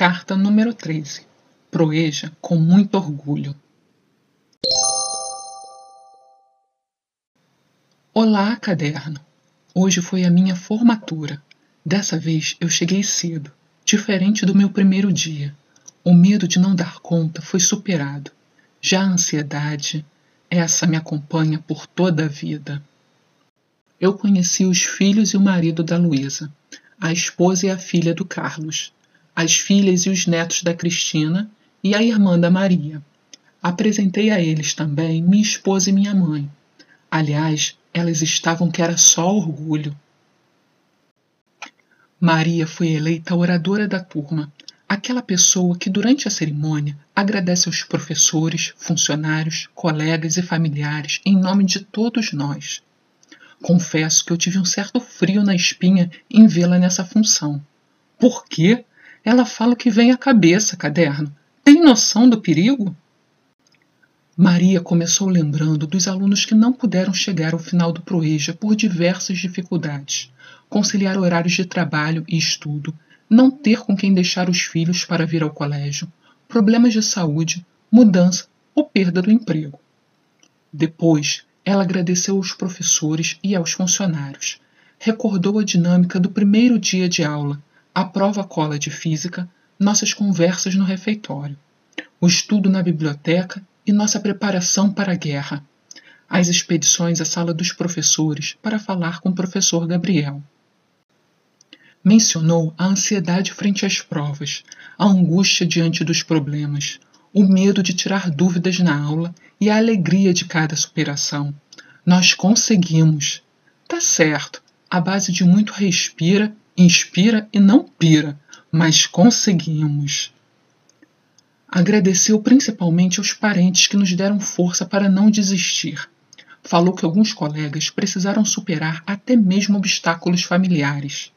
Carta número 13. Proeja com muito orgulho. Olá, caderno. Hoje foi a minha formatura. Dessa vez eu cheguei cedo, diferente do meu primeiro dia. O medo de não dar conta foi superado. Já a ansiedade, essa me acompanha por toda a vida. Eu conheci os filhos e o marido da Luísa, a esposa e a filha do Carlos, as filhas e os netos da Cristina e a irmã da Maria. Apresentei a eles também minha esposa e minha mãe. Aliás, elas estavam que era só orgulho. Maria foi eleita oradora da turma, aquela pessoa que durante a cerimônia agradece aos professores, funcionários, colegas e familiares em nome de todos nós. Confesso que eu tive um certo frio na espinha em vê-la nessa função. Por quê? Ela fala o que vem à cabeça, caderno. Tem noção do perigo? Maria começou lembrando dos alunos que não puderam chegar ao final do Proeja por diversas dificuldades. Conciliar horários de trabalho e estudo, não ter com quem deixar os filhos para vir ao colégio, problemas de saúde, mudança ou perda do emprego. Depois, ela agradeceu aos professores e aos funcionários. Recordou a dinâmica do primeiro dia de aula, a prova cola de física, nossas conversas no refeitório, o estudo na biblioteca e nossa preparação para a guerra, as expedições à sala dos professores para falar com o professor Gabriel. Mencionou a ansiedade frente às provas, a angústia diante dos problemas, o medo de tirar dúvidas na aula e a alegria de cada superação. Nós conseguimos. Tá certo, a base de muito respira inspira e não pira, mas conseguimos. Agradeceu principalmente aos parentes que nos deram força para não desistir. Falou que alguns colegas precisaram superar até mesmo obstáculos familiares.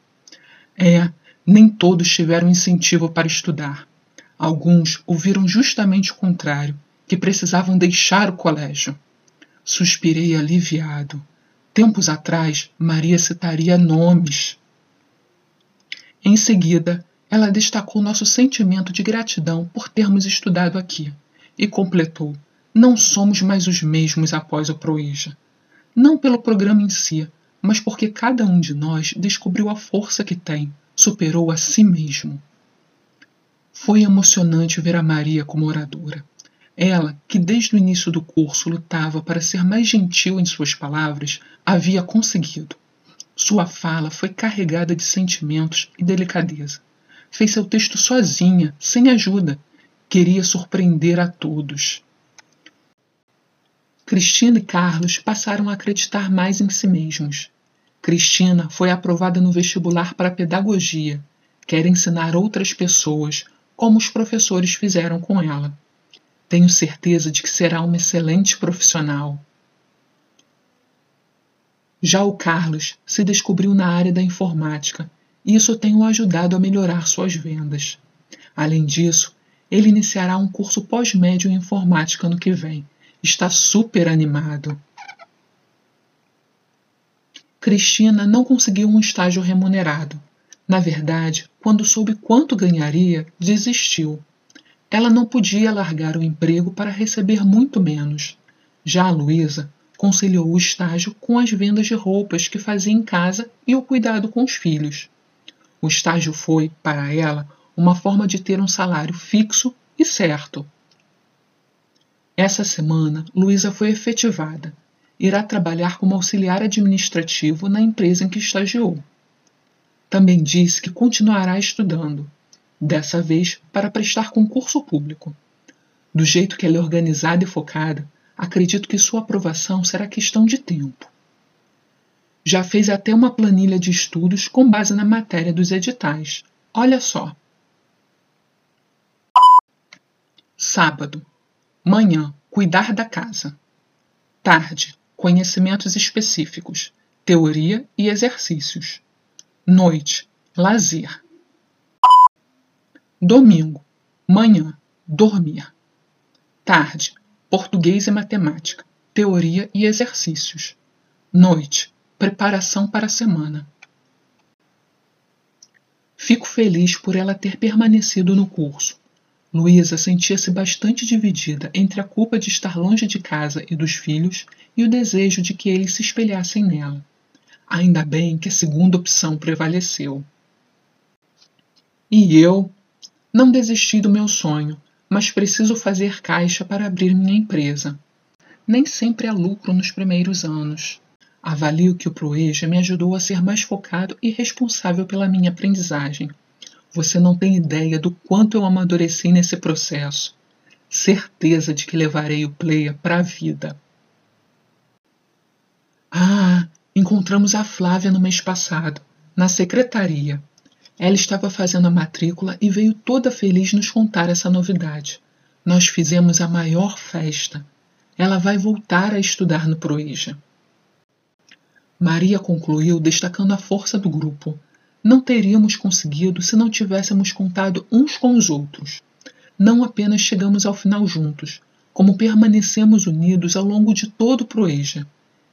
É, nem todos tiveram incentivo para estudar. Alguns ouviram justamente o contrário, que precisavam deixar o colégio. Suspirei aliviado. Tempos atrás, Maria citaria nomes. Em seguida, ela destacou nosso sentimento de gratidão por termos estudado aqui e completou: Não somos mais os mesmos após o Proeja. Não pelo programa em si, mas porque cada um de nós descobriu a força que tem, superou a si mesmo. Foi emocionante ver a Maria como oradora. Ela, que desde o início do curso lutava para ser mais gentil em suas palavras, havia conseguido. Sua fala foi carregada de sentimentos e delicadeza. Fez seu texto sozinha, sem ajuda. Queria surpreender a todos. Cristina e Carlos passaram a acreditar mais em si mesmos. Cristina foi aprovada no vestibular para pedagogia. Quer ensinar outras pessoas, como os professores fizeram com ela. Tenho certeza de que será uma excelente profissional. Já o Carlos se descobriu na área da informática e isso tem o ajudado a melhorar suas vendas. Além disso, ele iniciará um curso pós-médio em informática no que vem. Está super animado. Cristina não conseguiu um estágio remunerado. Na verdade, quando soube quanto ganharia, desistiu. Ela não podia largar o emprego para receber muito menos. Já a Luísa conciliou o estágio com as vendas de roupas que fazia em casa e o cuidado com os filhos. O estágio foi, para ela, uma forma de ter um salário fixo e certo. Essa semana, Luísa foi efetivada. Irá trabalhar como auxiliar administrativo na empresa em que estagiou. Também disse que continuará estudando, dessa vez para prestar concurso público. Do jeito que ela é organizada e focada, acredito que sua aprovação será questão de tempo. Já fez até uma planilha de estudos com base na matéria dos editais. Olha só. Sábado. Manhã, cuidar da casa. Tarde, conhecimentos específicos, teoria e exercícios. Noite, lazer. Domingo, manhã, dormir. Tarde, português e matemática, teoria e exercícios. Noite, preparação para a semana. Fico feliz por ela ter permanecido no curso. Luísa sentia-se bastante dividida entre a culpa de estar longe de casa e dos filhos e o desejo de que eles se espelhassem nela. Ainda bem que a segunda opção prevaleceu. E eu? Não desisti do meu sonho, mas preciso fazer caixa para abrir minha empresa. Nem sempre há lucro nos primeiros anos. Avalio que o Proeja me ajudou a ser mais focado e responsável pela minha aprendizagem. Você não tem ideia do quanto eu amadureci nesse processo. Certeza de que levarei o player para a vida. Ah, encontramos a Flávia no mês passado, na secretaria. Ela estava fazendo a matrícula e veio toda feliz nos contar essa novidade. Nós fizemos a maior festa. Ela vai voltar a estudar no Proeja. Maria concluiu destacando a força do grupo. Não teríamos conseguido se não tivéssemos contado uns com os outros. Não apenas chegamos ao final juntos, como permanecemos unidos ao longo de todo o Proeja.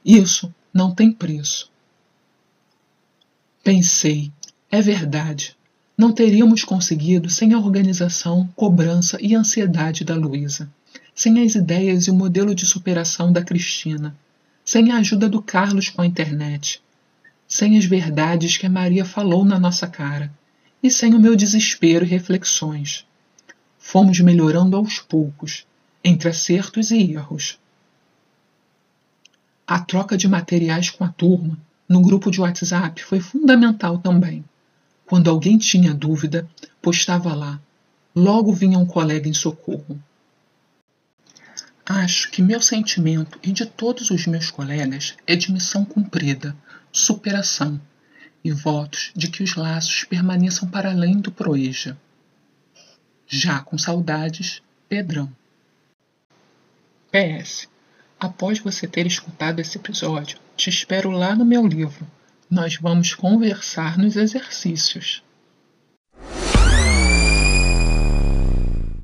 Isso não tem preço. Pensei, é verdade. Não teríamos conseguido sem a organização, cobrança e ansiedade da Luísa, sem as ideias e o modelo de superação da Cristina, sem a ajuda do Carlos com a internet, sem as verdades que a Maria falou na nossa cara e sem o meu desespero e reflexões. Fomos melhorando aos poucos, entre acertos e erros. A troca de materiais com a turma, no grupo de WhatsApp, foi fundamental também. Quando alguém tinha dúvida, postava lá. Logo vinha um colega em socorro. Acho que meu sentimento e de todos os meus colegas é de missão cumprida, superação e votos de que os laços permaneçam para além do proeja. Já com saudades, Pedrão. PS. Após você ter escutado esse episódio, te espero lá no meu livro. Nós vamos conversar nos exercícios.